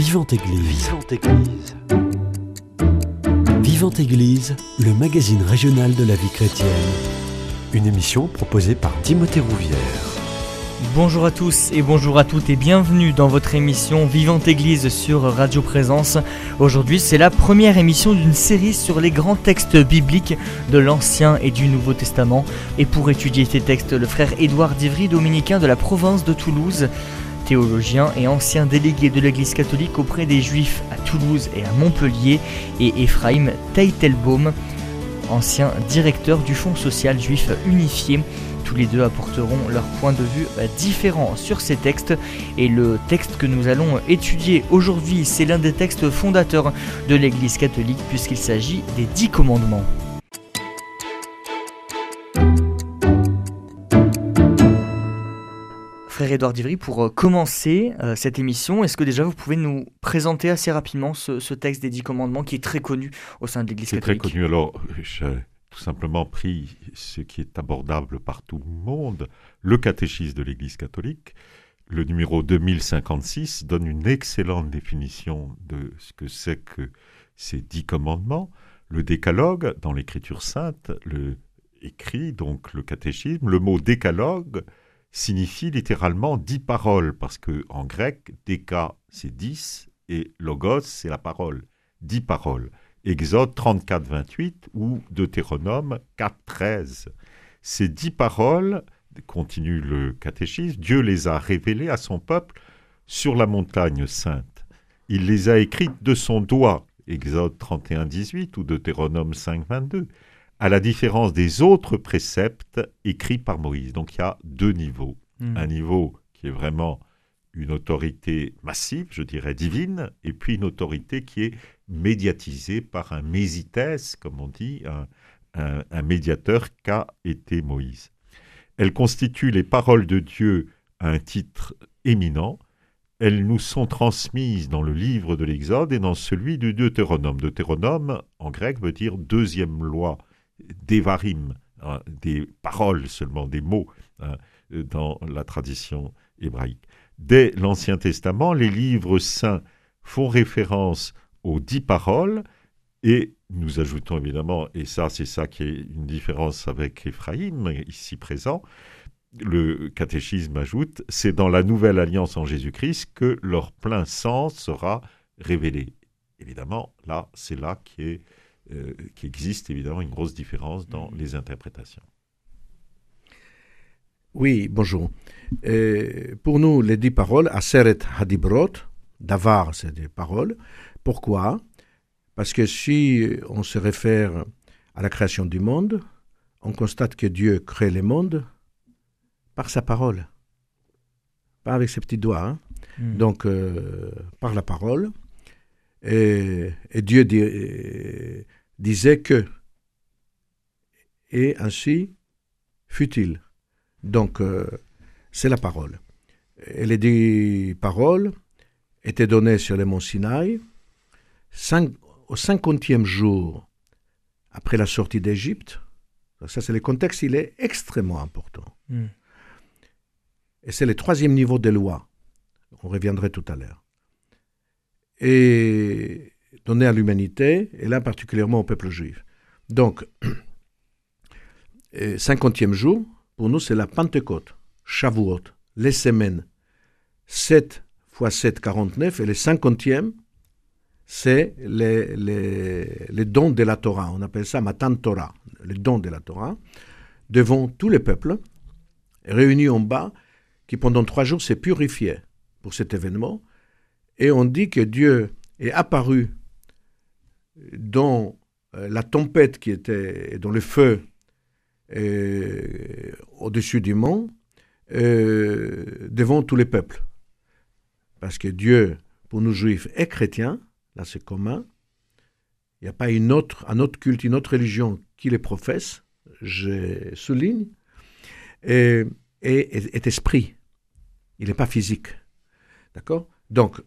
Vivante Église. Vivante Église. Vivante Église, le magazine régional de la vie chrétienne. Une émission proposée par Timothée Rouvière. Bonjour à tous et bonjour à toutes et bienvenue dans votre émission Vivante Église sur Radio Présence. Aujourd'hui, c'est la première émission d'une série sur les grands textes bibliques de l'Ancien et du Nouveau Testament. Et pour étudier ces textes, le frère Édouard Divry, dominicain de la province de Toulouse, théologien et ancien délégué de l'Église catholique auprès des Juifs à Toulouse et à Montpellier, et Ephraim Teitelbaum, ancien directeur du Fonds social juif unifié. Tous les deux apporteront leur point de vue différent sur ces textes et le texte que nous allons étudier aujourd'hui, c'est l'un des textes fondateurs de l'Église catholique puisqu'il s'agit des dix commandements. Frère Édouard Divry, pour euh, commencer euh, cette émission, est-ce que déjà vous pouvez nous présenter assez rapidement ce, texte des Dix Commandements qui est très connu au sein de l'Église catholique C'est très connu. Alors, j'ai tout simplement pris ce qui est abordable par tout le monde, le catéchisme de l'Église catholique. Le numéro 2056 donne une excellente définition de ce que c'est que ces dix commandements. Le décalogue, dans l'Écriture sainte, le écrit donc le catéchisme. Le mot décalogue signifie littéralement dix paroles, parce que en grec, déca c'est dix et logos c'est la parole, dix paroles. Exode 34, 28 ou Deutéronome 4, 13. Ces dix paroles, continue le catéchisme, Dieu les a révélées à son peuple sur la montagne sainte. Il les a écrites de son doigt, Exode 31, 18 ou Deutéronome 5, 22 à la différence des autres préceptes écrits par Moïse. Donc il y a deux niveaux. Hmm. Un niveau qui est vraiment une autorité massive, je dirais divine, et puis une autorité qui est médiatisée par un mésitès, comme on dit, un, un médiateur qu'a été Moïse. Elles constituent les paroles de Dieu à un titre éminent. Elles nous sont transmises dans le livre de l'Exode et dans celui du Deutéronome. Deutéronome, en grec, veut dire deuxième loi Devarim, hein, des paroles seulement, des mots hein, dans la tradition hébraïque. Dès l'Ancien Testament, les livres saints font référence aux dix paroles et nous ajoutons évidemment, et ça c'est ça qui est une différence avec Éphraïm ici présent, le catéchisme ajoute, c'est dans la nouvelle alliance en Jésus-Christ que leur plein sens sera révélé. Évidemment, là, c'est là qui est euh, qu'il existe évidemment une grosse différence dans mm. les interprétations. Oui, bonjour. Euh, pour nous, les dix paroles, Aseret Hadibrot, Davar, c'est des paroles. Pourquoi? Parce que si on se réfère à la création du monde, on constate que Dieu crée le monde par sa parole, pas avec ses petits doigts. Hein. Mm. Donc, euh, par la parole. Et, et Dieu dit, disait que. Et ainsi fut-il. Donc, euh, c'est la parole. Et les dix paroles étaient données sur le mont Sinaï au cinquantième jour après la sortie d'Égypte. Ça, c'est le contexte, il est extrêmement important. Hmm. Et c'est le troisième niveau des lois. On reviendrait tout à l'heure. Et donné à l'humanité, et là particulièrement au peuple juif. Donc, cinquantième jour, pour nous, c'est la Pentecôte, Shavuot, les semaines. 7 fois 7, 49, et le cinquantième, c'est les, les, dons de la Torah. On appelle ça Matan Torah, les dons de la Torah, devant tous les peuples, réunis en bas, qui pendant trois jours s'est purifié pour cet événement. Et on dit que Dieu est apparu dans euh, la tempête qui était dans le feu euh, au-dessus du mont, euh, devant tous les peuples. Parce que Dieu, pour nous juifs, est chrétien, là c'est commun. Il n'y a pas une autre, un autre culte, une autre religion qui les professe, je souligne, et, est esprit. Il n'est pas physique. D'accord? Donc,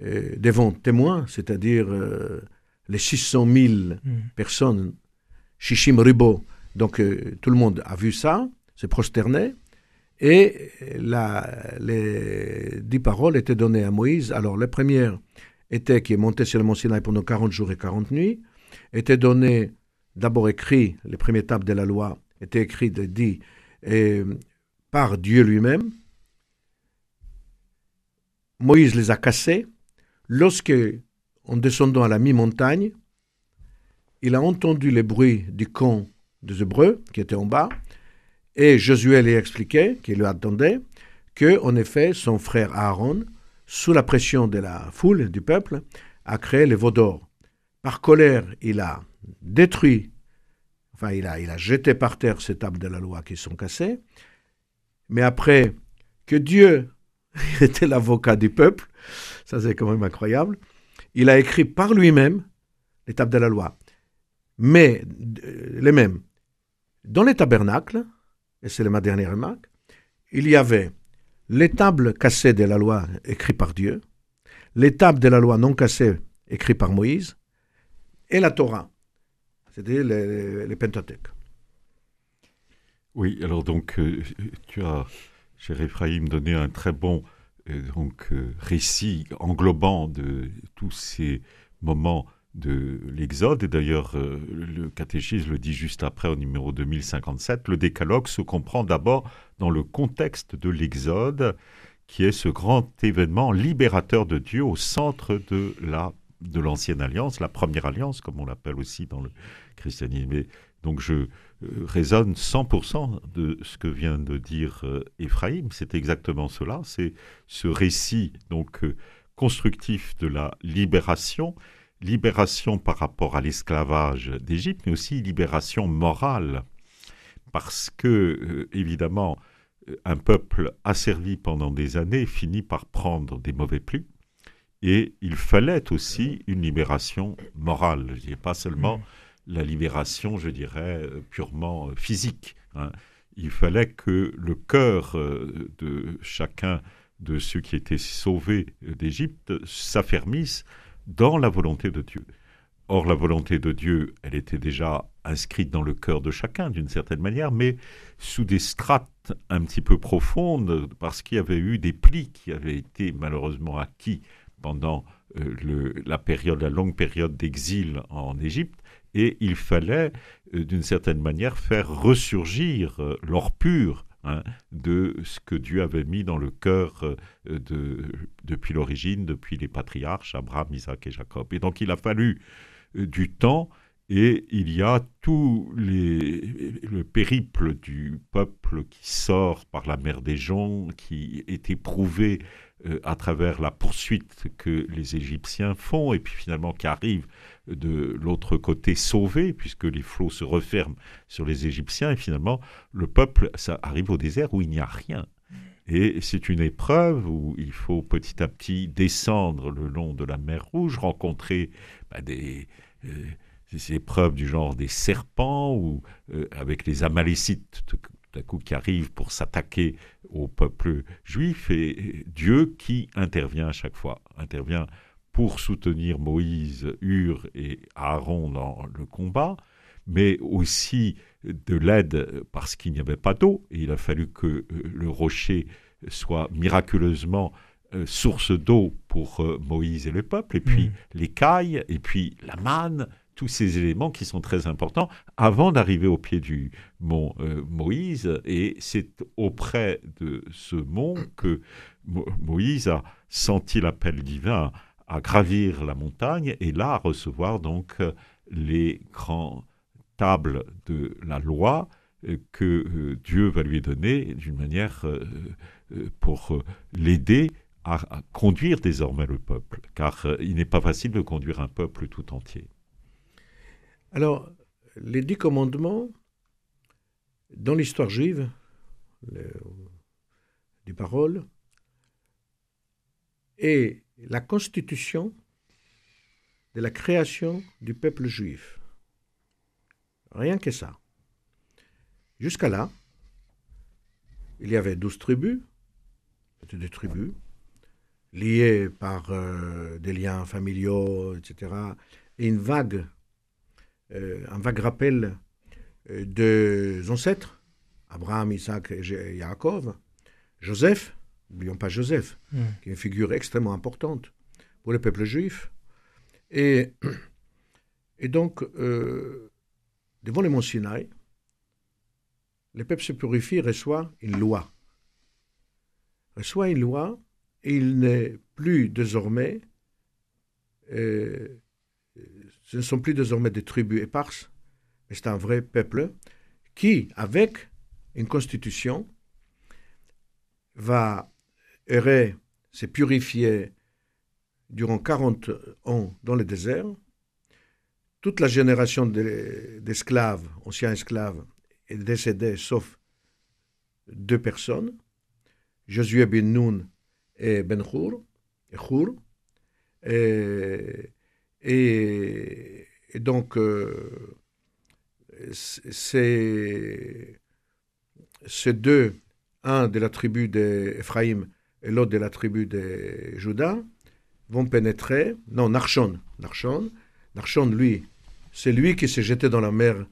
devant témoins, c'est-à-dire les 600 000 hmm. personnes, Shishim Ribo, donc euh, tout le monde a vu ça, s'est prosterné, Et la, les dix paroles étaient données à Moïse. Alors, la première était qui est sur le mont Sinaï pendant 40 jours et 40 nuits, était donné, d'abord écrit, les premières tables de la loi étaient écrites, dit, et, par Dieu lui-même. Moïse les a cassés. Lorsque, en descendant à la mi-montagne, il a entendu les bruits du camp des Hébreux qui était en bas, et Josué lui a expliqué, qu'il lui attendait, que, en effet, son frère Aaron, sous la pression de la foule, du peuple, a créé les veaux d'or. Par colère, il a détruit, enfin, il a, il a jeté par terre ces tables de la loi qui sont cassées, mais après que Dieu était l'avocat du peuple, ça c'est quand même incroyable, il a écrit par lui-même tables de la loi, mais euh, les mêmes. Dans les tabernacles, et c'est ma dernière remarque, il y avait les tables cassées de la loi écrites par Dieu, les tables de la loi non cassées écrites par Moïse, et la Torah, c'est-à-dire les, les. Oui, alors donc euh, tu as, cher Ephraim, donné un très bon donc, euh, récit englobant de tous ces moments de l'Exode, et d'ailleurs euh, le catéchisme le dit juste après au numéro 2057, le décalogue se comprend d'abord dans le contexte de l'Exode, qui est ce grand événement libérateur de Dieu au centre de la de l'ancienne alliance, la première alliance, comme on l'appelle aussi dans le christianisme. Donc je euh, raisonne 100% de ce que vient de dire euh. C'est exactement cela. C'est ce récit donc euh, constructif de la libération libération par rapport à l'esclavage d'Égypte, mais aussi libération morale, parce que, euh, évidemment, un peuple asservi pendant des années finit par prendre des mauvais plis, et il fallait aussi une libération morale, je dirais pas seulement mm. la libération, je dirais, euh, purement euh, physique. Hein. Il fallait que le cœur de chacun de ceux qui étaient sauvés d'Égypte s'affermisse dans la volonté de Dieu. Or, la volonté de Dieu, elle était déjà inscrite dans le cœur de chacun d'une certaine manière, mais sous des strates un petit peu profondes, parce qu'il y avait eu des plis qui avaient été malheureusement acquis pendant euh, la période, la longue période d'exil en Égypte, et il fallait euh, d'une certaine manière faire ressurgir euh, l'or pur Hein, de ce que Dieu avait mis dans le cœur de, depuis l'origine, depuis les patriarches, Abraham, Isaac et Jacob. Et donc il a fallu du temps et il y a tout le périple du peuple qui sort par la mer des gens, qui est éprouvé à travers la poursuite que les Égyptiens font, et puis finalement qui arrive de l'autre côté sauvé, puisque les flots se referment sur les Égyptiens, et finalement le peuple ça arrive au désert où il n'y a rien. Et c'est une épreuve où il faut petit à petit descendre le long de la mer Rouge, rencontrer bah, des, euh, épreuves du genre des serpents, ou euh, avec les Amalécites tout à coup qui arrivent pour s'attaquer au peuple juif, et Dieu qui intervient à chaque fois, intervient pour soutenir Moïse, Hur et Aaron dans le combat, mais aussi de l'aide parce qu'il n'y avait pas d'eau, et il a fallu que euh, le rocher soit miraculeusement euh, source d'eau pour euh, Moïse et le peuple, et puis mm. les cailles, et puis la manne, tous ces éléments qui sont très importants avant d'arriver au pied du mont Moïse. Et c'est auprès de ce mont que Moïse a senti l'appel divin à gravir la montagne et là à recevoir donc euh, les grandes tables de la loi euh, que euh, Dieu va lui donner d'une manière pour l'aider à, conduire désormais le peuple, car il n'est pas facile de conduire un peuple tout entier. Alors, les dix commandements, dans l'histoire juive, des paroles, et la constitution de la création du peuple juif. Rien que ça. Jusqu'à là, il y avait douze tribus, c'était des tribus, liées par euh, des liens familiaux, etc. Et une vague, un vague rappel euh, des ancêtres, Abraham, Isaac et Jacob, Joseph, n'oublions pas Joseph, Mm. qui est une figure extrêmement importante pour le peuple juif. Et, et donc, euh, devant le mont Sinaï, le peuple se purifie, reçoit une loi. Reçoit une loi, et il n'est plus désormais, euh, ce ne sont plus désormais des tribus éparses, mais c'est un vrai peuple qui, avec une constitution, va errer, se purifier durant 40 ans dans le désert. Toute la génération de- d'esclaves, anciens esclaves, est décédée sauf deux personnes, Josué ben Nun et Ben Hur, et Hur. Et, et- et donc, euh, ces deux, un de la tribu d'Ephraïm et l'autre de la tribu de Juda, vont pénétrer. Non, Narshon. Narshon, Narshon lui, c'est lui qui s'est jeté dans la mer,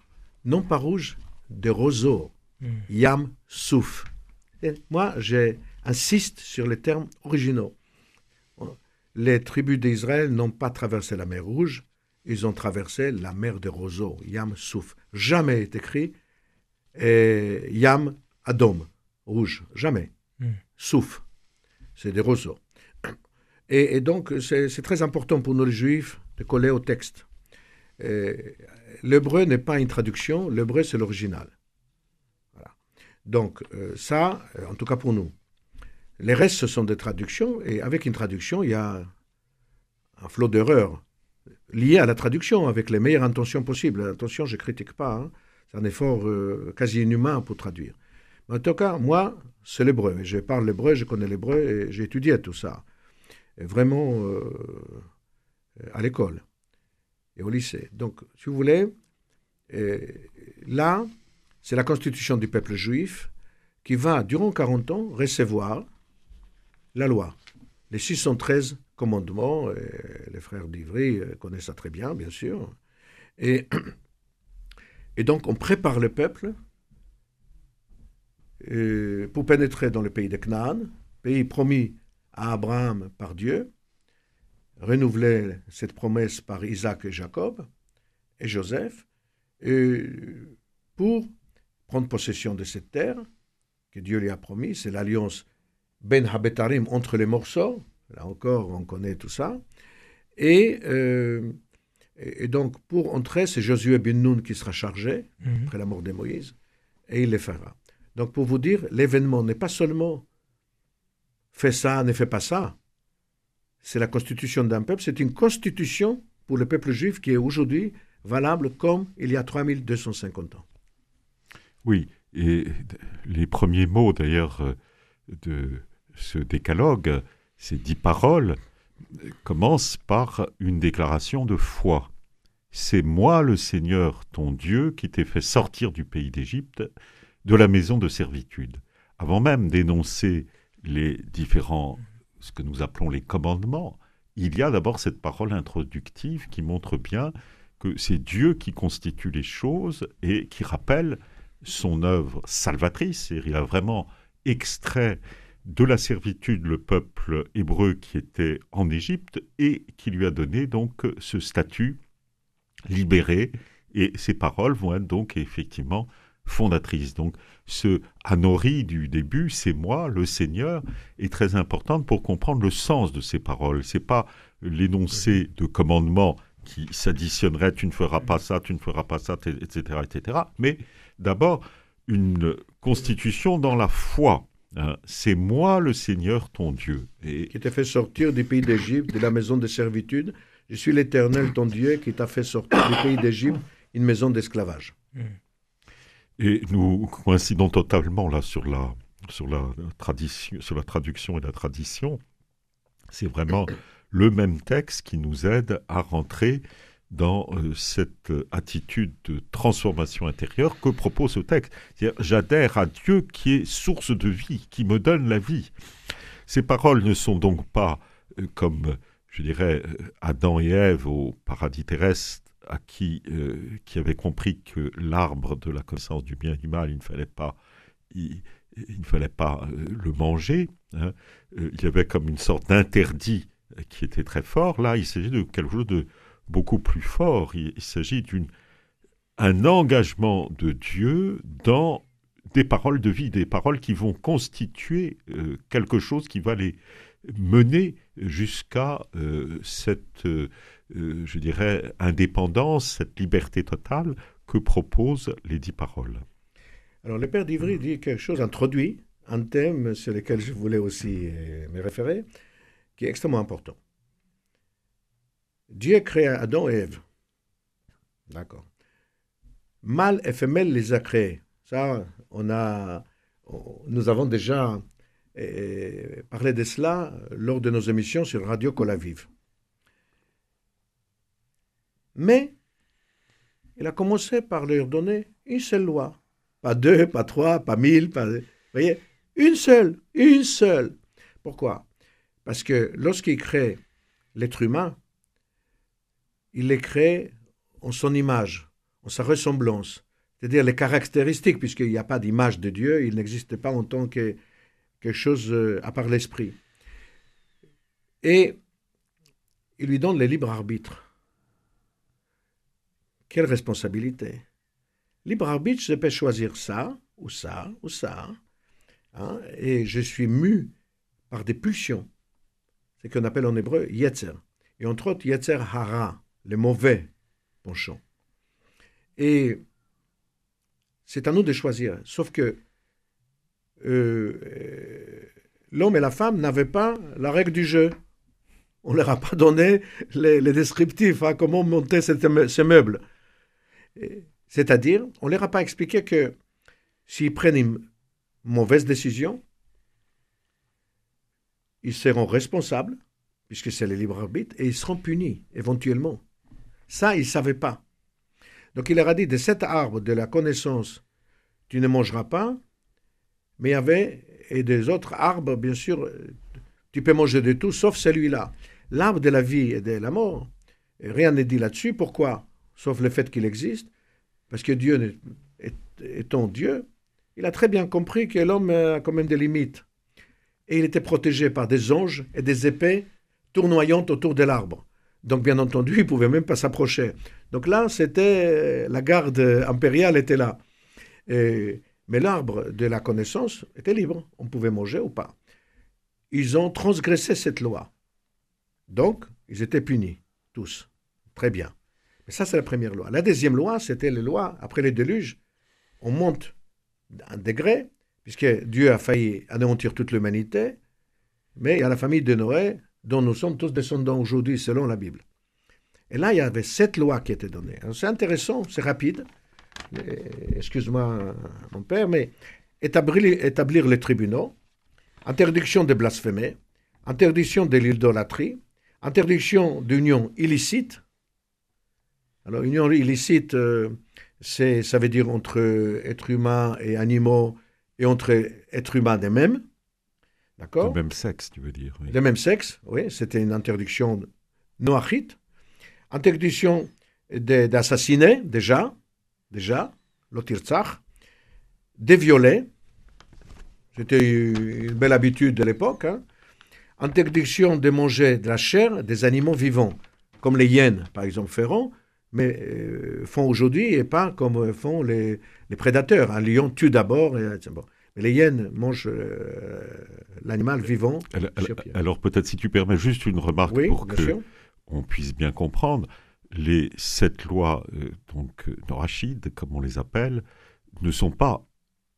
non pas rouge, de roseaux. Mm. Yam Souf. Et moi, j'insiste sur les termes originaux. Les tribus d'Israël n'ont pas traversé la mer Rouge, ils ont traversé la mer des roseaux, Yam Souf. Jamais est écrit euh, Yam Adom, rouge, jamais. Mm. Souf, c'est des roseaux. Et, et donc, c'est très important pour nous les juifs de coller au texte. Euh, L'hébreu n'est pas une traduction, l'hébreu c'est l'original. Voilà. Donc, euh, ça, en tout cas pour nous. Les restes, ce sont des traductions, et avec une traduction, il y a un flot d'erreurs liées à la traduction, avec les meilleures intentions possibles. Attention, je ne critique pas, hein. c'est un effort euh, quasi inhumain pour traduire. Mais en tout cas, moi, c'est l'hébreu. Je parle l'hébreu, je connais l'hébreu, et j'ai étudié tout ça. Vraiment euh, à l'école et au lycée. Donc, si vous voulez, là, c'est la constitution du peuple juif qui va, durant 40 ans, recevoir la loi. Les 613 commandements, les frères d'Ivry euh, connaissent ça très bien, bien sûr. Et, et donc, on prépare le peuple pour pénétrer dans le pays de Canaan, pays promis à Abraham par Dieu, renouveler cette promesse par Isaac et Jacob et Joseph, et pour prendre possession de cette terre que Dieu lui a promis, c'est l'alliance Ben Habetarim entre les morceaux, là encore on connaît tout ça, et, euh, et, et donc pour entrer, c'est Josué bin Nun qui sera chargé, Mhm. après la mort de Moïse, et il le fera. Donc pour vous dire, l'événement n'est pas seulement fais ça, ne fais pas ça. C'est la constitution d'un peuple, c'est une constitution pour le peuple juif qui est aujourd'hui valable comme il y a 3250 ans. Oui, et les premiers mots d'ailleurs euh, de ce décalogue, ces dix paroles, commencent par une déclaration de foi. C'est moi le Seigneur ton Dieu qui t'ai fait sortir du pays d'Égypte, de la maison de servitude. Avant même d'énoncer les différents, ce que nous appelons les commandements, il y a d'abord cette parole introductive qui montre bien que c'est Dieu qui constitue les choses et qui rappelle son œuvre salvatrice. Et il a vraiment extrait de la servitude le peuple hébreu qui était en Égypte et qui lui a donné donc ce statut libéré. Et ces paroles vont être donc effectivement fondatrices. Donc ce Anori du début, c'est moi, le Seigneur, est très importante pour comprendre le sens de ces paroles. C'est pas l'énoncé de commandement qui s'additionnerait tu ne feras pas ça, tu ne feras pas ça, etc., etc. Mais d'abord une constitution dans la foi. Hein. C'est moi le Seigneur ton Dieu. Et Qui t'a fait sortir du pays d'Égypte, de la maison de servitude. Je suis l'Éternel ton Dieu qui t'a fait sortir du pays d'Égypte, une maison d'esclavage. Et nous coïncidons totalement là sur la, sur la, tradition, sur la traduction et la tradition. C'est vraiment le même texte qui nous aide à rentrer dans euh, cette euh, attitude de transformation intérieure que propose ce texte. J'adhère à Dieu qui est source de vie, qui me donne la vie. Ces paroles ne sont donc pas euh, comme, je dirais, Adam et Ève au paradis terrestre, à qui, qui avaient compris que l'arbre de la connaissance du bien et du mal, il ne fallait pas il ne fallait pas le manger. Hein. il y avait comme une sorte d'interdit qui était très fort. Là, il s'agit de quelque chose de beaucoup plus fort. Il, s'agit d'un engagement de Dieu dans des paroles de vie, des paroles qui vont constituer quelque chose qui va les mener jusqu'à cette euh, je dirais, indépendance, cette liberté totale que proposent les dix paroles. Alors, le Père d'Ivry dit quelque chose introduit, un thème sur lequel je voulais aussi euh, me référer, qui est extrêmement important. Dieu créa Adam et Ève. D'accord. Mâle et femelle les a créés. Ça, on a, nous avons déjà euh, parlé de cela lors de nos émissions sur Radio Colavive. Mais il a commencé par leur donner une seule loi. Pas deux, pas trois, pas mille, pas... Vous voyez Une seule, une seule. Pourquoi? Parce que lorsqu'il crée l'être humain, il les crée en son image, en sa ressemblance. C'est-à-dire les caractéristiques, puisqu'il n'y a pas d'image de Dieu, il n'existe pas en tant que quelque chose euh, à part l'esprit. Et il lui donne le libre arbitre. Quelle responsabilité Libre arbitre, je peux choisir ça, ou ça, ou ça. Hein, et je suis mu par des pulsions. C'est ce qu'on appelle en hébreu yetzer. Et entre autres, yetzer hara, le mauvais penchant. Et c'est à nous de choisir. Sauf que euh, l'homme et la femme n'avaient pas la règle du jeu. On ne leur a pas donné les, descriptifs, à hein, comment monter ces meubles. C'est-à-dire, on ne leur a pas expliqué que s'ils prennent une mauvaise décision, ils seront responsables, puisque c'est le libre arbitre, et ils seront punis, éventuellement. Ça, ils ne savaient pas. Donc il leur a dit, de cet arbre de la connaissance, tu ne mangeras pas, mais il y avait, et des autres arbres, bien sûr, tu peux manger de tout, sauf celui-là. L'arbre de la vie et de la mort, rien n'est dit là-dessus. Pourquoi? Sauf le fait qu'il existe, parce que Dieu étant Dieu, il a très bien compris que l'homme a quand même des limites. Et il était protégé par des anges et des épées tournoyant autour de l'arbre. Donc, bien entendu, il ne pouvait même pas s'approcher. Donc là, c'était la garde impériale était là. mais l'arbre de la connaissance était libre. On pouvait manger ou pas. Ils ont transgressé cette loi. Donc, ils étaient punis, tous. Très bien ça, c'est la première loi. La deuxième loi, c'était les lois, après les déluges, on monte un degré, puisque Dieu a failli anéantir toute l'humanité, mais il y a la famille de Noé, dont nous sommes tous descendants aujourd'hui selon la Bible. Et là, il y avait sept lois qui étaient données. C'est intéressant, c'est rapide. Excuse-moi, mon père, mais établir, les tribunaux, interdiction de blasphémer, interdiction de l'idolâtrie, interdiction d'union illicite, alors, union illicite, euh, c'est, ça veut dire entre êtres humains et animaux et entre êtres humains des mêmes. D'accord De même sexe, tu veux dire. Oui. De même sexe, oui. C'était une interdiction noachite. Interdiction d'assassiner, déjà. Déjà. L'otirzach. De violer. C'était une belle habitude de l'époque. Hein. Interdiction de manger de la chair des animaux vivants, comme les hyènes, par exemple, feront mais euh, font aujourd'hui et pas comme font les, les prédateurs. Un lion tue d'abord. Et, bon. Mais les hyènes mangent euh, l'animal vivant. Alors, peut-être si tu permets juste une remarque pour que on puisse bien comprendre. Les sept lois, euh, donc norachides, comme on les appelle, ne sont pas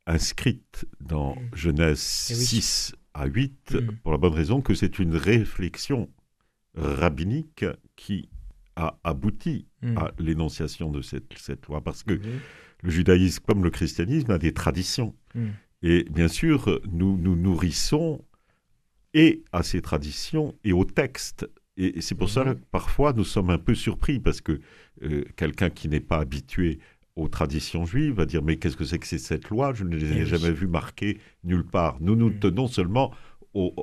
inscrites dans mm. Genèse 6 eh à 8 mm. pour la bonne raison que c'est une réflexion rabbinique qui a abouti hmm. à l'énonciation de cette, cette, loi, parce que le judaïsme, comme le christianisme, a des traditions. Et bien sûr, nous nous nourrissons et à ces traditions et au texte. Et, c'est pour ça que parfois nous sommes un peu surpris, parce que euh, quelqu'un qui n'est pas habitué aux traditions juives va dire mais qu'est-ce que c'est que cette loi Je ne les ai jamais vues marquées nulle part. Nous nous hmm. tenons seulement au,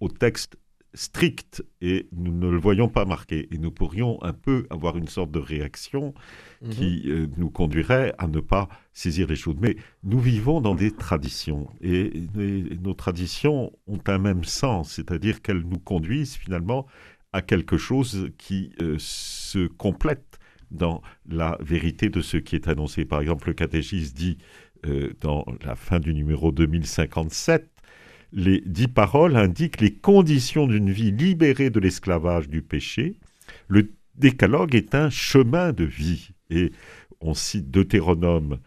au texte strict et nous ne le voyons pas marqué. Et nous pourrions un peu avoir une sorte de réaction Mhm. qui euh, nous conduirait à ne pas saisir les choses. Mais nous vivons dans des traditions et, et nos traditions ont un même sens, c'est-à-dire qu'elles nous conduisent finalement à quelque chose qui euh, se complète dans la vérité de ce qui est annoncé. Par exemple, le catéchisme dit euh, dans la fin du numéro 2057, les dix paroles indiquent les conditions d'une vie libérée de l'esclavage du péché. Le décalogue est un chemin de vie. Et on cite Deutéronome,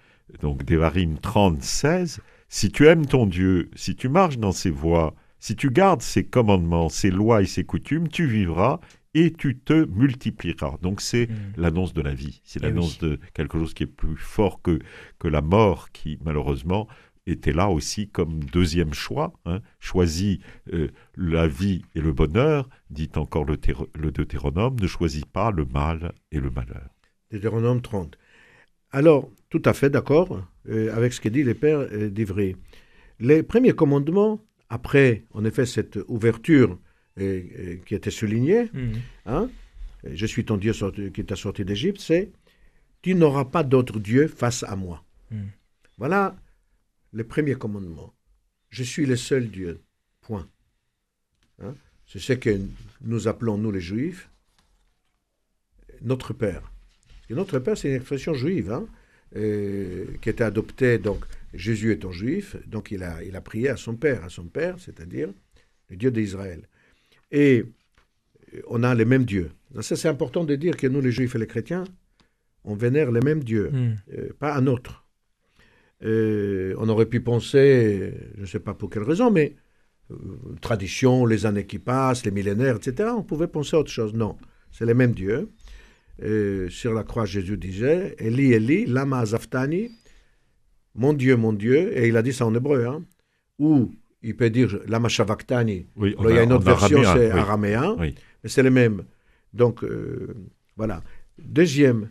donc Devarim 30, 16. Si tu aimes ton Dieu, si tu marches dans ses voies, si tu gardes ses commandements, ses lois et ses coutumes, tu vivras et tu te multiplieras. Donc c'est Mm. l'annonce de la vie. C'est Eh l'annonce de quelque chose qui est plus fort que, que la mort, qui malheureusement était là aussi comme deuxième choix. Hein. Choisis euh, la vie et le bonheur, dit encore le, Deutéronome, ne choisis pas le mal et le malheur. Deutéronome 30. Alors, tout à fait d'accord euh, avec ce que dit les pères euh, d'Ivry. Les premiers commandements, après, en effet, cette ouverture euh, euh, qui était soulignée, Mhm. hein, je suis ton Dieu sorti- qui t'a sorti d'Égypte, c'est tu n'auras pas d'autre Dieu face à moi. Mm. Voilà le premier commandement. Je suis le seul Dieu. Point. Hein, C'est ce que nous appelons, nous les Juifs, notre Père. Parce que notre Père, c'est une expression juive, hein, euh, qui était adoptée, donc Jésus étant juif, donc il a, il a prié à son Père, à son Père, c'est-à-dire le Dieu d'Israël. Et on a les mêmes dieux. Donc ça, c'est important de dire que nous, les Juifs et les chrétiens, on vénère les mêmes dieux, Mhm. euh, pas un autre. Euh, on aurait pu penser, je ne sais pas pour quelle raison, mais euh, tradition, les années qui passent, les millénaires, etc., on pouvait penser à autre chose. Non, c'est les mêmes dieux. Euh, sur la croix, Jésus disait Eli, Eli, lama azaftani, mon Dieu, mon Dieu, et il a dit ça en hébreu, hein, ou il peut dire lama shavaktani, Oui, il y a une autre version, c'est oui. araméen, Oui. mais c'est le même. Donc, euh, voilà. Deuxième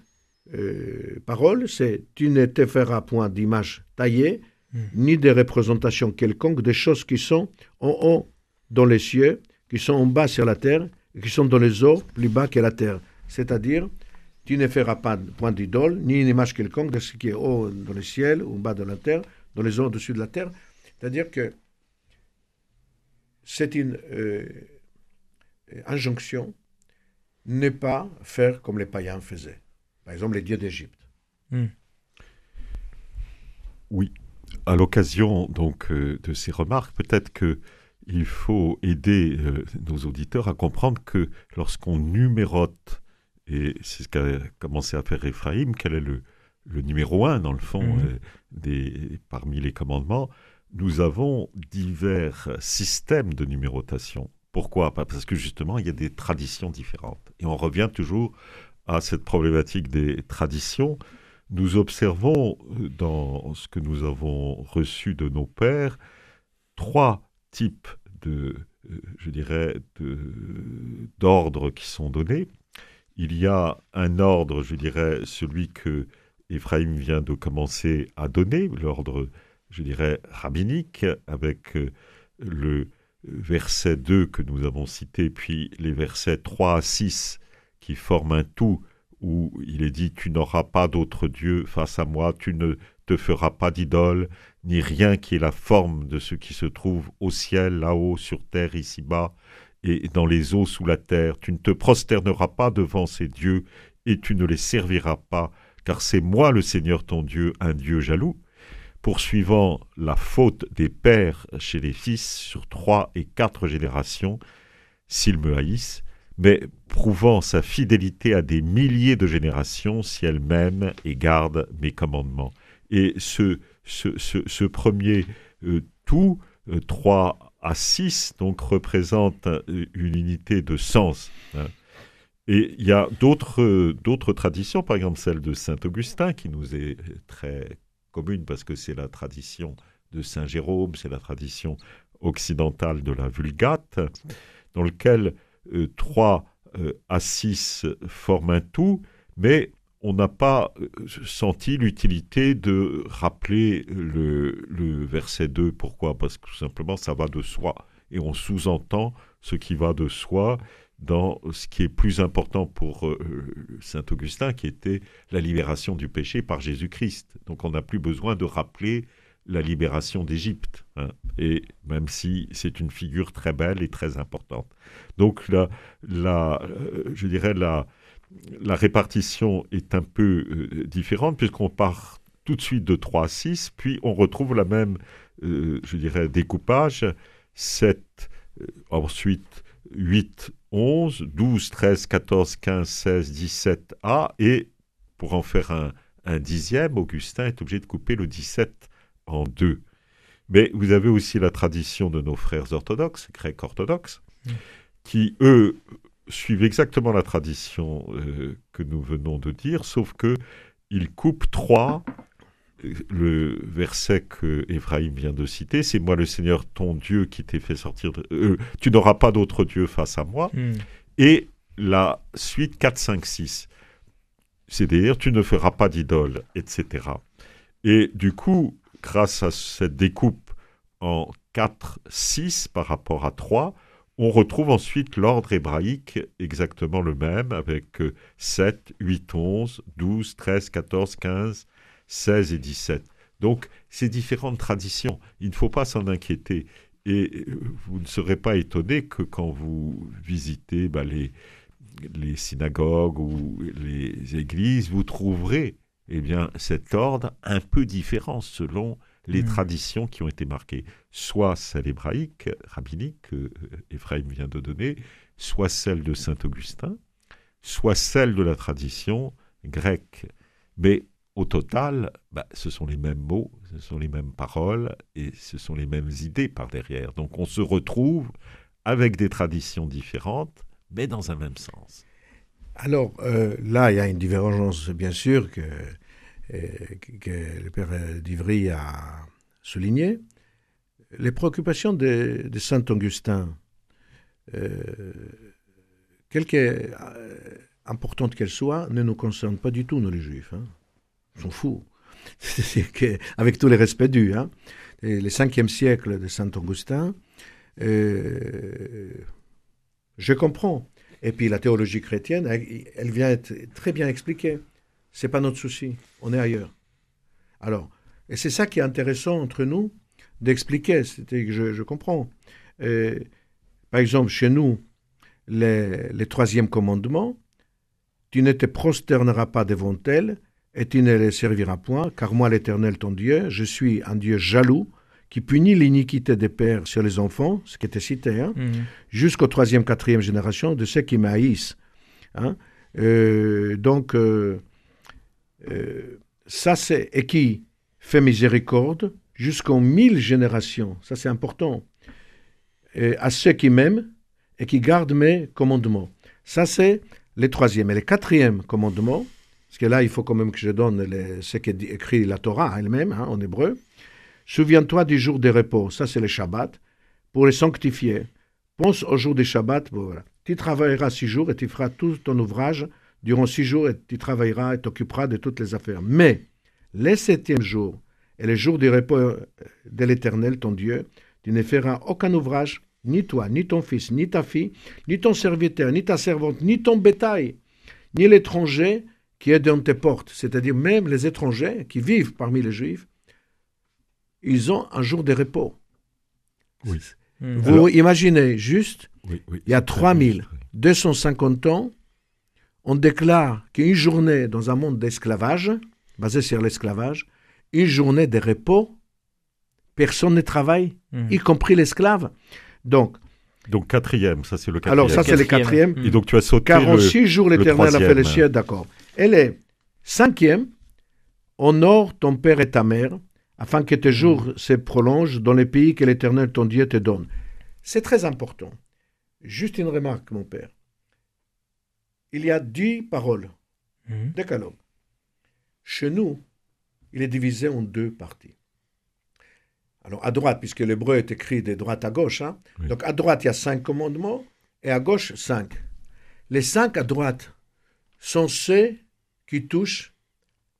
euh, parole, c'est Tu ne te feras point d'image taillée, Mm. ni de représentation quelconque des choses qui sont en haut dans les cieux, qui sont en bas sur la terre, et qui sont dans les eaux plus bas que la terre. C'est-à-dire, tu ne feras pas point d'idole, ni une image quelconque de ce qui est haut dans le ciel, ou bas de la terre, dans les eaux au-dessus de la terre. C'est-à-dire que c'est une euh, injonction ne pas faire comme les païens faisaient. Par exemple, les dieux d'Égypte. Oui. À l'occasion donc euh, de ces remarques, peut-être que il faut aider euh, nos auditeurs à comprendre que lorsqu'on numérote, et c'est ce qu'a commencé à faire Ephraim, quel est le, le numéro un dans le fond Mhm. euh, des, parmi les commandements, nous avons divers systèmes de numérotation. Pourquoi? Parce que justement, il y a des traditions différentes. Et on revient toujours à cette problématique des traditions. Nous observons dans ce que nous avons reçu de nos pères trois types de, euh, je dirais, d'ordres qui sont donnés. Il y a un ordre, je dirais, celui que Ephraim vient de commencer à donner, l'ordre, je dirais, rabbinique, avec euh, le verset 2 que nous avons cité, puis les versets 3 à 6 qui forment un tout où il est dit Tu n'auras pas d'autre Dieu face à moi, tu ne te feras pas d'idole, ni rien qui ait la forme de ce qui se trouve au ciel, là-haut, sur terre, ici-bas, et dans les eaux sous la terre. Tu ne te prosterneras pas devant ces dieux, et tu ne les serviras pas, car c'est moi le Seigneur ton Dieu, un Dieu jaloux. Poursuivant la faute des pères chez les fils sur trois et quatre générations, s'ils me haïssent, mais prouvant sa fidélité à des milliers de générations si elle m'aime et garde mes commandements. Et ce, ce, ce, premier euh, tout, euh, 3 à 6, donc représente euh, une unité de sens. hein. Et il y a d'autres traditions, par exemple celle de Saint Augustin, qui nous est très commune parce que c'est la tradition de Saint Jérôme, c'est la tradition occidentale de la Vulgate, dans lequel 3 euh, à 6 forment un tout, mais on n'a pas euh, senti l'utilité de rappeler le, verset 2. Pourquoi? Parce que tout simplement, ça va de soi. et on sous-entend ce qui va de soi dans ce qui est plus important pour euh, Saint Augustin, qui était la libération du péché par Jésus-Christ. Donc on n'a plus besoin de rappeler la libération d'Égypte, hein. et même si c'est une figure très belle et très importante. Donc la, la euh, je dirais la, la répartition est un peu euh, différente puisqu'on part tout de suite de 3 à 6, puis on retrouve la même, je dirais, découpage, 7, ensuite 8, 11, 12, 13, 14, 15, 16, 17 A, et pour en faire un, dixième, Augustin est obligé de couper le 17 en deux. Mais vous avez aussi la tradition de nos frères orthodoxes, grecs orthodoxes, qui, eux, suivent exactement la tradition euh, que nous venons de dire, sauf que ils coupent 3 le verset que Ephraim vient de citer, c'est moi le Seigneur ton Dieu qui t'ai fait sortir de... Euh, tu n'auras pas d'autre Dieu face à moi. Hmm. Et la suite 4, 5, 6. C'est-à-dire, tu ne feras pas d'idole, etc. Et du coup, grâce à cette découpe en 4, 6 par rapport à 3, on retrouve ensuite l'ordre hébraïque exactement le même, avec 7, 8, 11, 12, 13, 14, 15, 16 et 17. Donc, ces différentes traditions, il ne faut pas s'en inquiéter. Et euh, vous ne serez pas étonné que quand vous visitez bah, les, les synagogues ou les églises, vous trouverez eh bien, cet ordre un peu différent selon les hmm. traditions qui ont été marquées, soit celle hébraïque, rabbinique, que Ephraim vient de donner, soit celle de Saint Augustin, soit celle de la tradition grecque. Mais au total, bah, ce sont les mêmes mots, ce sont les mêmes paroles et ce sont les mêmes idées par derrière. Donc on se retrouve avec des traditions différentes, mais dans un même sens. Alors euh, là, il y a une divergence, bien sûr, que, euh, que le père d'Ivry a souligné. Les préoccupations de, Saint Augustin, euh, quelque importantes qu'elles soient, ne nous concernent pas du tout, nous les juifs. Hein s'en fout. Avec tous les respects dus. Hein. le 5e siècle de Saint Augustin, euh, je comprends. Et puis la théologie chrétienne, elle, vient être très bien expliquée. C'est pas notre souci. On est ailleurs. Alors, et c'est ça qui est intéressant entre nous d'expliquer. C'était que je, comprends. Euh, par exemple, chez nous, les, les troisième commandements, tu ne te prosterneras pas devant elle, et tu ne les serviras point, car moi l'Éternel ton Dieu, je suis un Dieu jaloux, qui punit l'iniquité des pères sur les enfants, ce qui était cité, hein, mhm. jusqu'aux troisième, quatrième génération de ceux qui m'haïssent. Hein. Euh, donc, euh, euh, ça c'est, et qui fait miséricorde jusqu'aux mille générations, ça c'est important, à ceux qui m'aiment et qui gardent mes commandements. Ça c'est le troisième. Et le quatrième commandement, parce que là, il faut quand même que je donne ce qu'écrit la Torah elle-même, hein, en hébreu. Souviens-toi du jour des repos, ça c'est le Shabbat, pour les sanctifier. Pense au jour des Shabbat, voilà. Tu travailleras six jours et tu feras tout ton ouvrage durant six jours et tu travailleras et t'occuperas de toutes les affaires. Mais le septième jour et le jour du repos euh, de l'Éternel, ton Dieu, tu ne feras aucun ouvrage, ni toi, ni ton fils, ni ta fille, ni ton serviteur, ni ta servante, ni ton bétail, ni l'étranger qui est dans tes portes, c'est-à-dire même les étrangers qui vivent parmi les juifs, ils ont un jour de repos. Oui. Hmm. Vous imaginez juste, il y a 3250 ans, on déclare qu'une journée dans un monde d'esclavage, basé sur l'esclavage, une journée de repos, personne ne travaille, hmm. y compris l'esclave. Donc, donc quatrième, ça c'est le quatrième. Alors ça c'est le quatrième. Et donc tu as sauté 46 jours l'Éternel a fait les cieux, d'accord. Elle est cinquième, honore ton père et ta mère, afin que tes jours mm. se prolongent dans les pays que l'Éternel ton Dieu te donne. C'est très important. Juste une remarque, mon père. Il y a dix paroles, mmh. décalogue. Chez nous, il est divisé en deux parties. Alors à droite, puisque l'hébreu est écrit de droite à gauche, hein. donc à droite il y a cinq commandements et à gauche cinq. Les cinq à droite sont ceux qui touchent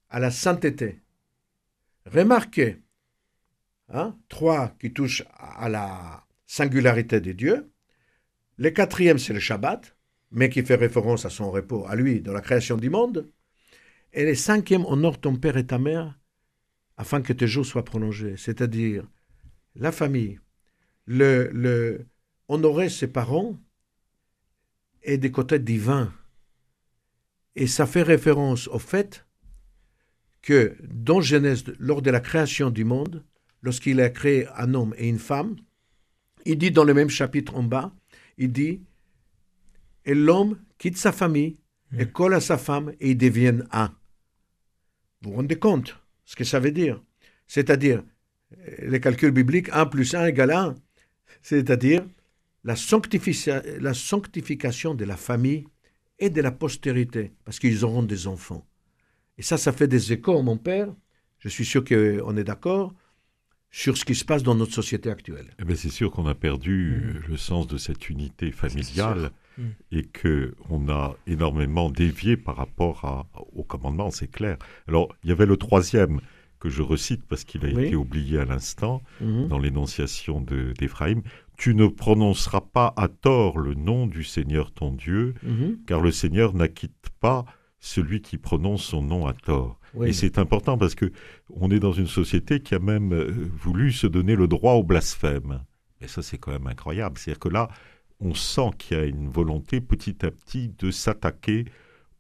à la sainteté. Remarquez, hein, trois qui touchent à la singularité de Dieu. Le quatrième, c'est le Shabbat, mais qui fait référence à son repos, à lui, dans la création du monde. Et le cinquième, honore ton père et ta mère, afin que tes jours soient prolongés. C'est-à-dire la famille, le, honorer ses parents est des côtés divins. Et ça fait référence au fait que dans Genèse, lors de la création du monde, lorsqu'il a créé un homme et une femme, il dit dans le même chapitre en bas, il dit, et l'homme quitte sa famille et mm. colle à sa femme et ils deviennent un. Vous vous rendez compte ce que ça veut dire? C'est-à-dire, les calculs bibliques, 1 plus 1 égale 1. C'est-à-dire la, la sanctification de la famille et de la postérité, parce qu'ils auront des enfants. Et ça, ça fait des échos, mon père. Je suis sûr qu'on est d'accord sur ce qui se passe dans notre société actuelle. Eh ben, c'est sûr qu'on a perdu mm. le sens de cette unité familiale mm. et que on a énormément dévié par rapport à, au commandement, c'est clair. Alors, il y avait le troisième que je recite parce qu'il a été oublié à l'instant mm-hmm. dans l'énonciation d'Éphraïm. Tu ne prononceras pas à tort le nom du Seigneur ton Dieu, mm-hmm. car le Seigneur n'acquitte pas celui qui prononce son nom à tort. Et c'est important parce que on est dans une société qui a même euh, voulu se donner le droit au blasphème. Et ça, c'est quand même incroyable. C'est-à-dire que là, on sent qu'il y a une volonté petit à petit de s'attaquer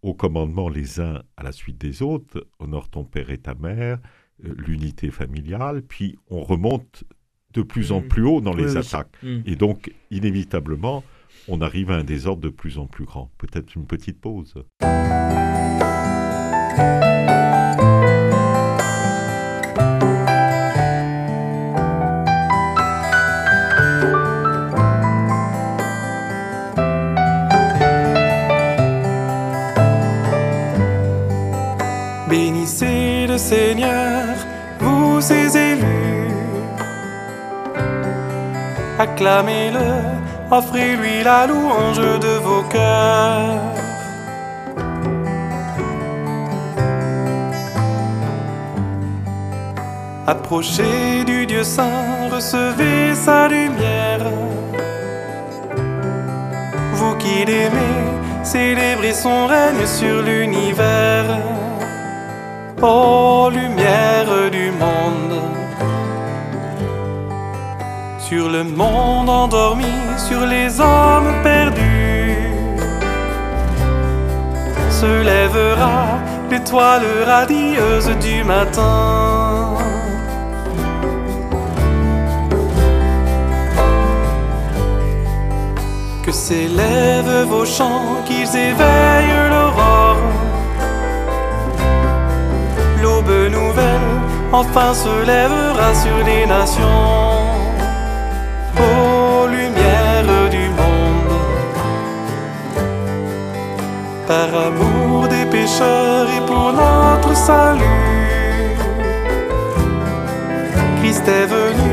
aux commandements les uns à la suite des autres. Honore ton père et ta mère, euh, l'unité familiale, puis on remonte de plus en mmh. plus haut dans les attaques. Mmh. Et donc, inévitablement, on arrive à un désordre de plus en plus grand. Peut-être une petite pause. Acclamez-le offrez-lui la louange de vos cœurs. Approchez du Dieu saint, recevez sa lumière. Vous qui l'aimez, célébrez son règne sur l'univers. Ô lumière du monde sur le monde endormi, sur les hommes perdus. Se lèvera l'étoile radieuse du matin. Que s'élèvent vos chants, qu'ils éveillent l'aurore. L'aube nouvelle enfin se lèvera sur les nations Par amour des pécheurs et pour notre salut, Christ est venu,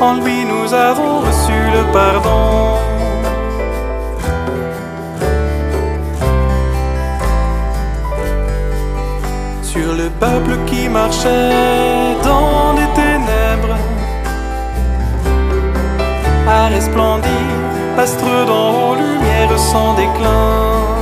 en lui nous avons reçu le pardon. Sur le peuple qui marchait dans les ténèbres, à resplendir, astre dans lumière sans déclin,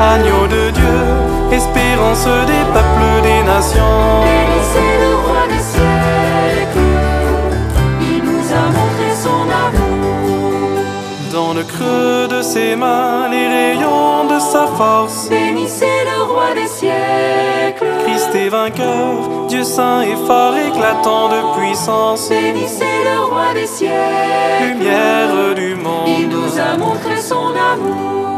Agneau de Dieu, espérance des peuples, des nations. Bénissez le roi des siècles, il nous a montré son amour. Dans le creux de ses mains, les rayons de sa force. Bénissez le roi des siècles, Christ est vainqueur, Dieu saint et fort, éclatant de puissance. bénissez le roi des siècles, Lumière du il monde. nous a montré son amour.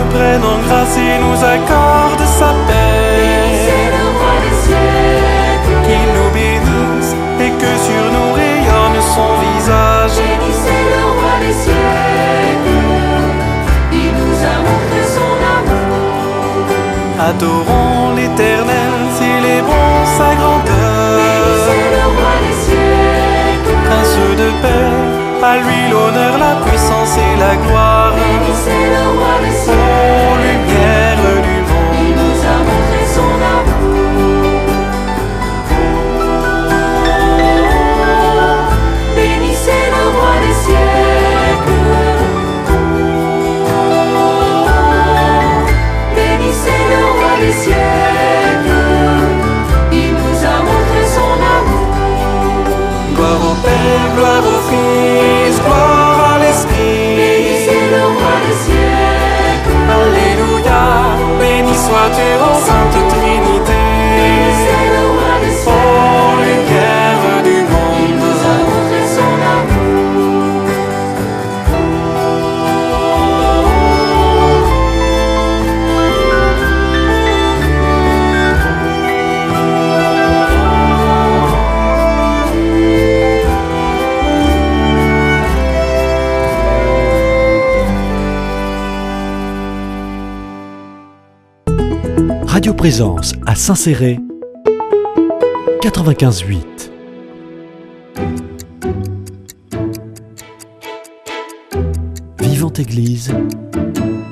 nous prenne en grâce et nous accorde sa paix. le roi des siècles. Qu'il nous bénisse et que sur nous rayonne son visage. Bénissez le roi des siècles. Il nous a montré son amour. Adorons l'éternel, célébrons sa grandeur. À lui l'honneur, la puissance et la gloire. Gloire au Fils, gloire à l'Esprit. Bénissez le roi des siècles. Alléluia, béni sois-tu en Présence à Saint-Céré 95.8 Vivante Église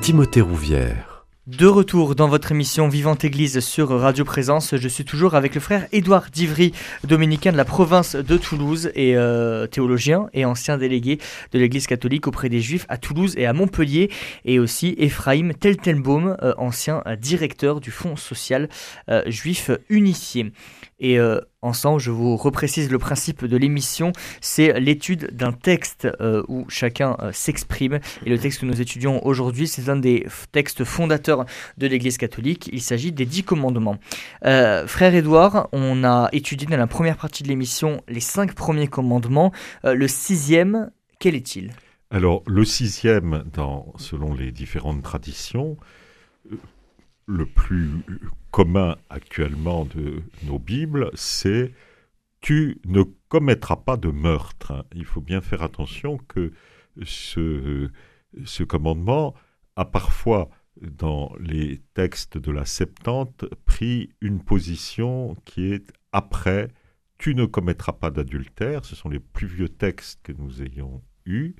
Timothée Rouvière De retour dans votre émission Vivante Église sur Radio Présence, je suis toujours avec le frère Édouard Divry, dominicain de la province de Toulouse et euh, théologien et ancien délégué de l'Église catholique auprès des Juifs à Toulouse et à Montpellier, et aussi Ephraim Teltenbaum, euh, ancien euh, directeur du Fonds social juif unifié. Et ensemble, je vous reprécise le principe de l'émission, c'est l'étude d'un texte euh, où chacun euh, s'exprime. Et le texte que nous étudions aujourd'hui, c'est un des textes fondateurs de l'Église catholique. Il s'agit des dix commandements. Euh, frère Édouard, on a étudié dans la première partie de l'émission les cinq premiers commandements. Le sixième, quel est-il? Alors, le sixième, selon les différentes traditions, le plus commun actuellement de nos Bibles, c'est tu ne commettras pas de meurtre. Il faut bien faire attention que ce, ce commandement a parfois, dans les textes de la Septante, pris une position qui est après tu ne commettras pas d'adultère. Ce sont les plus vieux textes que nous ayons eus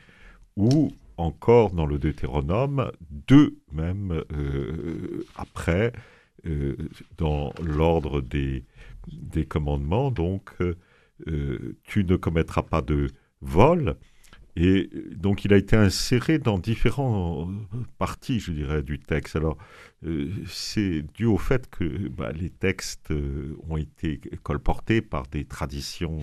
ou encore dans le Deutéronome, deux même euh, après, euh, dans l'ordre des, commandements, donc euh, euh, tu ne commettras pas de vol. Et donc il a été inséré dans différentes parties, je dirais, du texte. Alors c'est dû au fait que bah, les textes ont été colportés par des traditions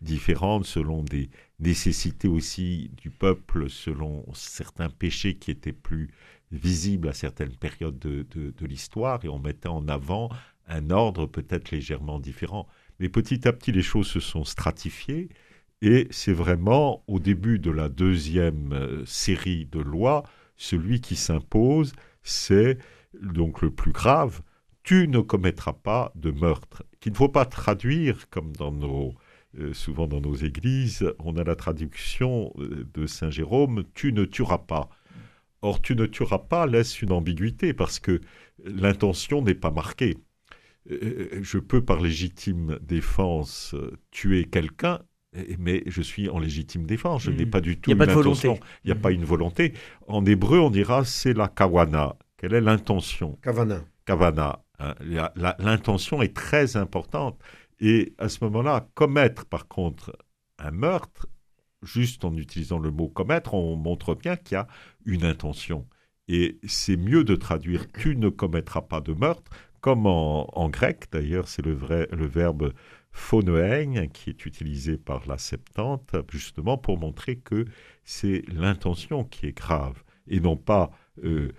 différentes selon des nécessités aussi du peuple, selon certains péchés qui étaient plus visibles à certaines périodes de, de- de l'histoire, et on mettait en avant un ordre peut-être légèrement différent. Mais petit à petit, les choses se sont stratifiées. Et c'est vraiment au début de la deuxième euh, série de lois, celui qui s'impose, c'est donc le plus grave, tu ne commettras pas de meurtre, qu'il ne faut pas traduire comme dans nos, euh, souvent dans nos églises, on a la traduction euh, de Saint Jérôme, tu ne tueras pas. Or, tu ne tueras pas laisse une ambiguïté parce que l'intention n'est pas marquée. Euh, je peux par légitime défense euh, tuer quelqu'un, mais je suis en légitime défense. Je n'ai pas du tout Il y a pas de une intention. volonté. Il n'y a Mhm. pas une volonté. En hébreu, on dira c'est la kawana. Quelle est l'intention? Kavana. Kavana. hein. L'intention est très importante. Et à ce moment-là, commettre par contre un meurtre, juste en utilisant le mot commettre, on montre bien qu'il y a une intention. Et c'est mieux de traduire tu ne commettras pas de meurtre, comme en, grec d'ailleurs, c'est le, le verbe phonoeigne qui est utilisé par la Septante, justement pour montrer que c'est l'intention qui est grave, et non pas euh,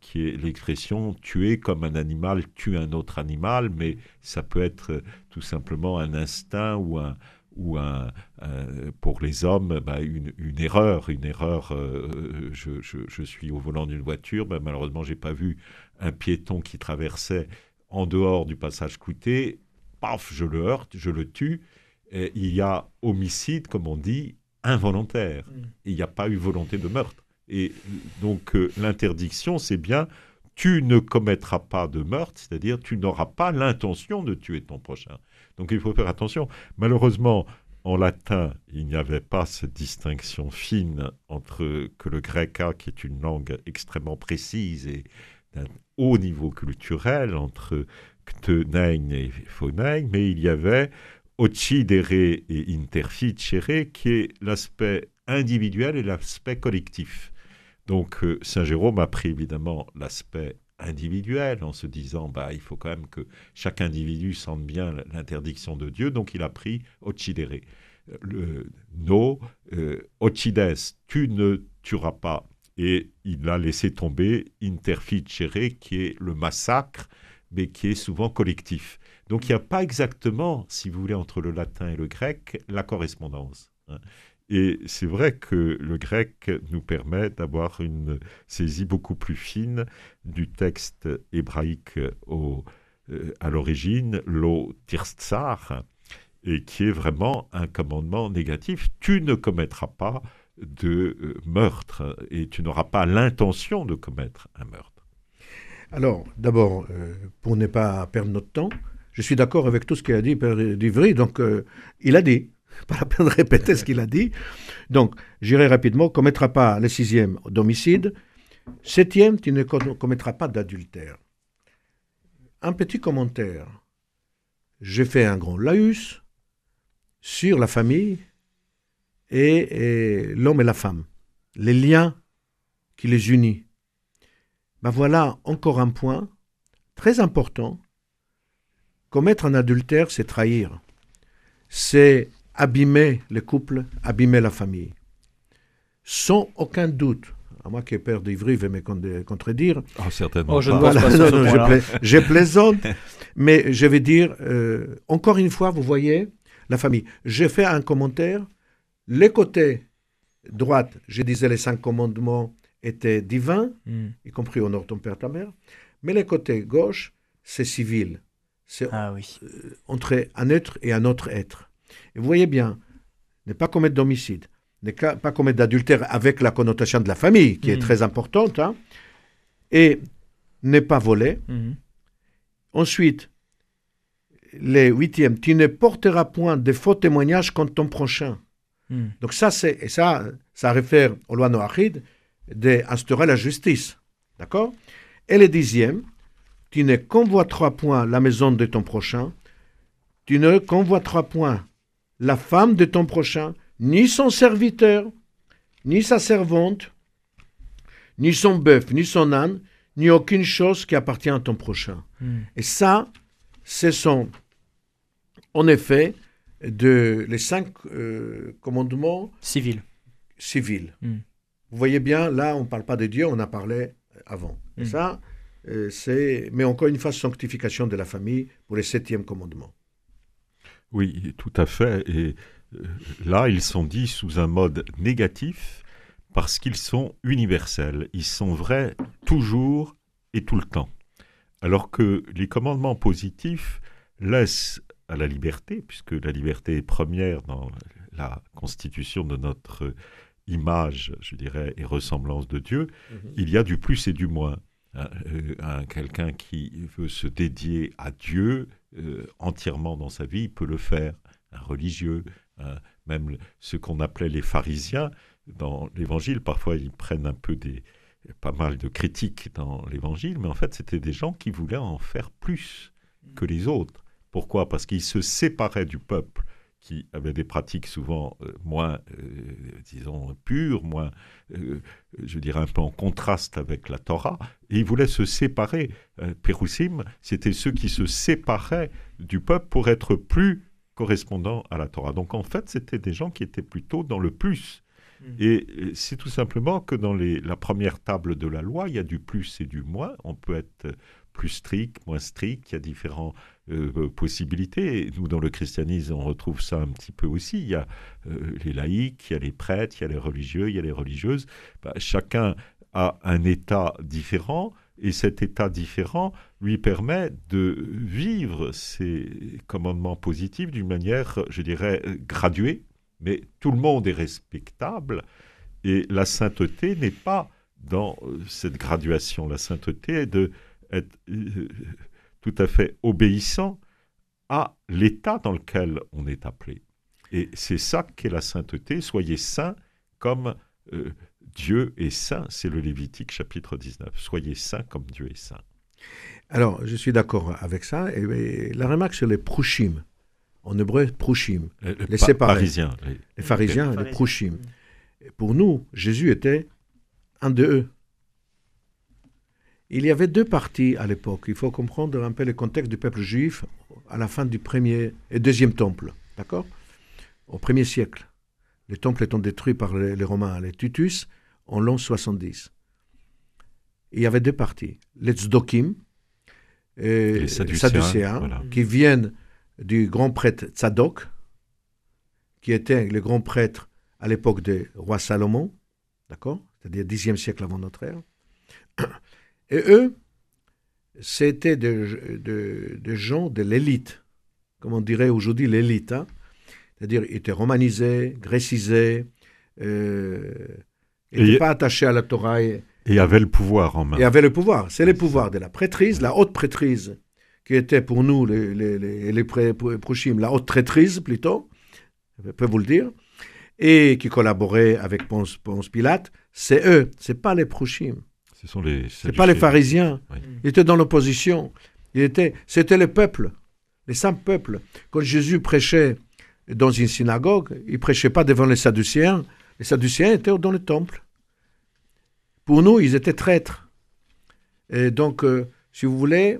qui est l'expression tuer comme un animal tue un autre animal, mais ça peut être euh, tout simplement un instinct ou un ou un, un- pour les hommes bah, une, une erreur, une erreur. euh, je, je- je suis au volant d'une voiture, bah, malheureusement j'ai pas vu un piéton qui traversait en dehors du passage clouté, paf, je le heurte, je le tue. Et il y a homicide, comme on dit, involontaire. Mm. Il n'y a pas eu volonté de meurtre. Et donc euh, l'interdiction, c'est bien tu ne commettras pas de meurtre, c'est-à-dire tu n'auras pas l'intention de tuer ton prochain. Donc il faut faire attention. Malheureusement, en latin, il n'y avait pas cette distinction fine entre que le grec a, qui est une langue extrêmement précise et d'un haut niveau culturel, entre kteneigne et phoneigne, mais il y avait occidere et interficere, qui est l'aspect individuel et l'aspect collectif. Donc euh, Saint Jérôme a pris évidemment l'aspect individuel en se disant bah il faut quand même que chaque individu sente bien l'interdiction de Dieu. Donc il a pris occidere le no euh, tu ne tueras pas. Et il a laissé tomber interficere qui est le massacre mais qui est souvent collectif. Donc il n'y a pas exactement si vous voulez entre le latin et le grec la correspondance hein. Et c'est vrai que le grec nous permet d'avoir une saisie beaucoup plus fine du texte hébraïque au, euh, à l'origine, lo tirtsar, et qui est vraiment un commandement négatif. Tu ne commettras pas de euh, meurtre et tu n'auras pas l'intention de commettre un meurtre. Alors, d'abord, euh, pour ne pas perdre notre temps, je suis d'accord avec tout ce qu'il a dit Père Divry. Donc, il a dit, pas la peine de répéter ce qu'il a dit. Donc, j'irai rapidement, commettra pas le sixième d'homicide. Septième, tu ne com- commettras pas d'adultère. Un petit commentaire. J'ai fait un grand laïus sur la famille et, et l'homme et la femme, les liens qui les unissent. Ben voilà encore un point très important. Commettre un adultère, c'est trahir. C'est abîmer le couple, abîmer la famille. Sans aucun doute, à moi qui est père d'Ivry veut me con- contredire, Ah, certainement. Oh, je ne pas. voilà, pas sur ce non, non, je, pla- je plaisante, mais je vais dire, euh, encore une fois, vous voyez, la famille. J'ai fait un commentaire. Les côtés droite, je disais les cinq commandements étaient divins, Mm. y compris honore ton père, ta mère. Mais les côtés gauche, c'est civil. C'est Ah oui. entre un être et un autre être. Et vous voyez bien, ne pas commettre d'homicide, ne pas commettre d'adultère avec la connotation de la famille, qui est Mhm. très importante, hein, et ne pas voler. Mhm. Ensuite, les huitièmes, tu ne porteras point de faux témoignages contre ton prochain. Mm. Donc ça, c'est, et ça, ça réfère aux lois noachides d'instaurer la justice. D'accord? Et le dixième, tu ne convoiteras point la maison de ton prochain, tu ne convoiteras point la femme de ton prochain, ni son serviteur, ni sa servante, ni son bœuf, ni son âne, ni aucune chose qui appartient à ton prochain. Mm. Et ça, ce sont en effet de, les cinq euh, commandements Civil. civils. Mm. Vous voyez bien, là, on ne parle pas de Dieu, on a parlé avant. Et Mm. ça, euh, c'est, mais encore une fois, sanctification de la famille pour le septième commandement. Oui, tout à fait. Et euh, là, ils sont dits sous un mode négatif parce qu'ils sont universels. Ils sont vrais toujours et tout le temps. Alors que les commandements positifs laissent à la liberté, puisque la liberté est première dans la constitution de notre image, je dirais, et ressemblance de Dieu, il y a du plus et du moins. Euh, un- Quelqu'un qui veut se dédier à Dieu euh, entièrement dans sa vie, il peut le faire. Un religieux, même ce qu'on appelait les pharisiens, dans l'évangile, parfois ils prennent un peu des pas mal de critiques dans l'évangile, mais en fait c'était des gens qui voulaient en faire plus que les autres. Pourquoi? Parce qu'ils se séparaient du peuple qui avait des pratiques souvent euh, moins, euh, disons, pures, moins, euh, je dirais, un peu en contraste avec la Torah, et ils voulaient se séparer. Péroussim, c'était ceux qui se séparaient du peuple pour être plus correspondants à la Torah. Donc en fait, c'était des gens qui étaient plutôt dans le plus. Et euh, c'est tout simplement que dans les, la première table de la loi, il y a du plus et du moins. On peut être plus strict, moins strict, il y a différentes euh, possibilités. Nous, dans le christianisme, on retrouve ça un petit peu aussi. Il y a euh, les laïcs, il y a les prêtres, il y a les religieux, il y a les religieuses. Bah, chacun a un état différent. Et cet état différent lui permet de vivre ces commandements positifs d'une manière, je dirais, graduée, mais tout le monde est respectable et la sainteté n'est pas dans euh, cette graduation. La sainteté est de être tout à fait obéissant à l'état dans lequel on est appelé. Et c'est ça qu'est la sainteté. Soyez saints comme euh, Dieu est saint. C'est le Lévitique chapitre 19. Soyez saints comme Dieu est saint. Alors, je suis d'accord avec ça. Et, et la remarque sur les prouchim, en hébreu, prouchim, Euh, Les séparés. Parisiens. les- les pharisiens, Les les pharisiens. prouchim. Et Pour nous, Jésus était un de eux. Il y avait deux parties à l'époque. Il faut comprendre un peu le contexte du peuple juif à la fin du premier et deuxième temple. D'accord? Au premier siècle. Les temples étant détruits par les, les Romains, les Titus, en l'an 70. Il y avait deux parties. Les Tzdokim, et Les Sadducéens, Sadducéens, voilà. qui viennent du grand prêtre Tzadok, qui était le grand prêtre à l'époque du roi Salomon, d'accord? C'est-à-dire 10e siècle avant notre ère. Et eux, c'était des de, de gens de l'élite, comme on dirait aujourd'hui l'élite. hein. C'est-à-dire, ils étaient romanisés, grécisés, euh, Et- n'étaient pas attachés à la Torah et, Et avait le pouvoir en main. et avaient le pouvoir. C'est le pouvoir de la prêtrise, la haute prêtrise, qui était pour nous, les, les, les, les pré- pré- prochim, la haute traîtrise plutôt, je peux vous le dire, et qui collaborait avec Ponce, Ponce Pilate, c'est eux, c'est pas les prochim. Ce sont les. C'est pas les pharisiens. Oui. Ils étaient dans l'opposition. Il était, c'était le peuple, les saints peuples. Quand Jésus prêchait dans une synagogue, il prêchait pas devant les Sadducéens. Les Sadducéens étaient dans le temple. Pour nous, ils étaient traîtres. Et donc, euh, si vous voulez,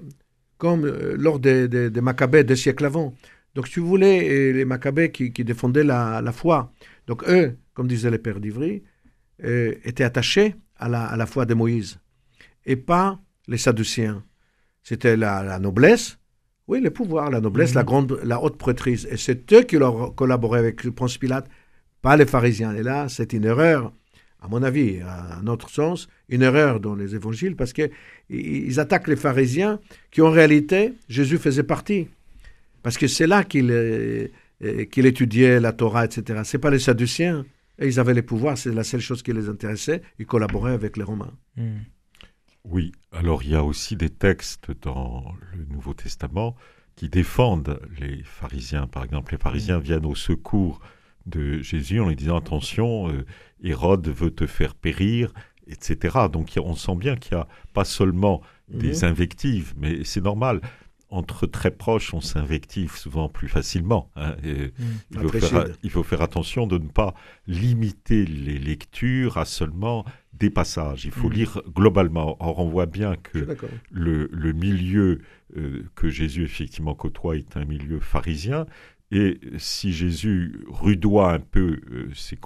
comme euh, lors des, des, des Maccabées deux siècles avant. Donc, si vous voulez, les Maccabées qui, qui défendaient la, la foi. Donc, eux, comme disait le père d'Ivry, euh, étaient attachés à la, à la foi de Moïse et pas les Sadducéens. C'était la, la noblesse, oui, le pouvoir, la noblesse, Mhm. la grande, la haute prêtrise. Et c'est eux qui leur collaboraient avec le Ponce Pilate, pas les pharisiens. Et là, c'est une erreur, à mon avis, à un autre sens, une erreur dans les évangiles, parce qu'ils ils attaquent les pharisiens qui, en réalité, Jésus faisait partie. Parce que c'est là qu'il euh, euh, qu'il étudiait la Torah, etc. C'est pas les Sadducéens. Et ils avaient les pouvoirs, c'est la seule chose qui les intéressait. Ils collaboraient avec les Romains. Hmm. Oui, alors il y a aussi des textes dans le Nouveau Testament qui défendent les pharisiens. Par exemple, les pharisiens viennent au secours de Jésus en lui disant attention, euh, Hérode veut te faire périr, etc. Donc on sent bien qu'il n'y a pas seulement des Mhm. invectives, mais c'est normal. Entre très proches, on s'invective souvent plus facilement. hein, et il, faut faire, Sid. il faut faire attention de ne pas limiter les lectures à seulement des passages. Il faut Mhm. lire globalement. Or, on voit bien que le, le milieu euh, que Jésus effectivement côtoie est un milieu pharisien. Et si Jésus rudoie un peu euh, ses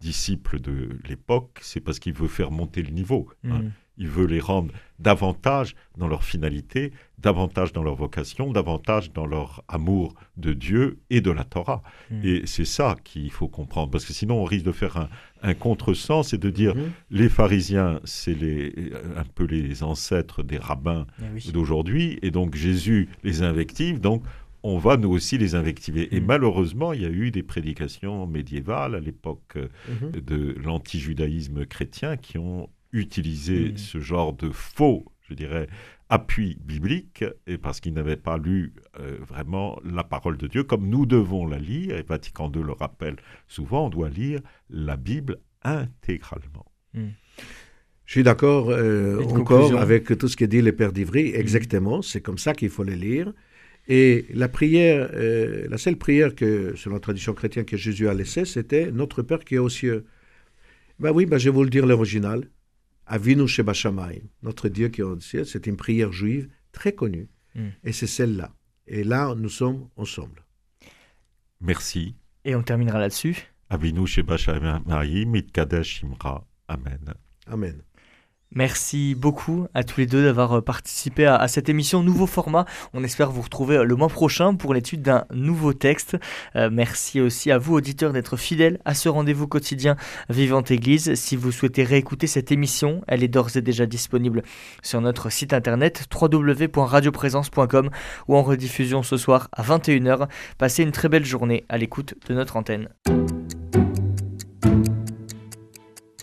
disciples de l'époque, c'est parce qu'il veut faire monter le niveau. hein. Hmm. Il veut les rendre davantage dans leur finalité, davantage dans leur vocation, davantage dans leur amour de Dieu et de la Torah. Mm. Et c'est ça qu'il faut comprendre, parce que sinon on risque de faire un, un contresens et de dire Mhm. les pharisiens, c'est les, un peu les ancêtres des rabbins Eh oui. d'aujourd'hui, et donc Jésus les invective, donc on va nous aussi les invectiver. Et Mm. malheureusement, il y a eu des prédications médiévales à l'époque euh, Mhm. de l'anti-judaïsme chrétien qui ont utilisé Mm. ce genre de faux, je dirais, appui biblique, et parce qu'ils n'avaient pas lu euh, vraiment la parole de Dieu comme nous devons la lire, et Vatican II le rappelle souvent, on doit lire la Bible intégralement. Je suis d'accord euh, encore avec tout ce que dit le Père d'Ivry. Exactement, c'est comme ça qu'il faut les lire. Et la prière, euh, la seule prière que, selon la tradition chrétienne, que Jésus a laissée, c'était Notre Père qui est aux cieux. Ben oui, ben je vais vous le dire l'original. Avinu Sheba Shamayim. Notre Dieu qui est aux cieux, c'est une prière juive très connue. Mm. Et c'est celle-là. Et là, nous sommes ensemble. Merci. Et on terminera là-dessus. Avinu Sheba Shamayim, Mitkadesh Imra. Amen. Amen. Merci beaucoup à tous les deux d'avoir euh, participé à, cette émission nouveau format. On espère vous retrouver euh, le mois prochain pour l'étude d'un nouveau texte. Euh, merci aussi à vous auditeurs d'être fidèles à ce rendez-vous quotidien Vivante Église. Si vous souhaitez réécouter cette émission, elle est d'ores et déjà disponible sur notre site internet www.radioprésence.com ou en rediffusion ce soir à 21h. Passez une très belle journée à l'écoute de notre antenne.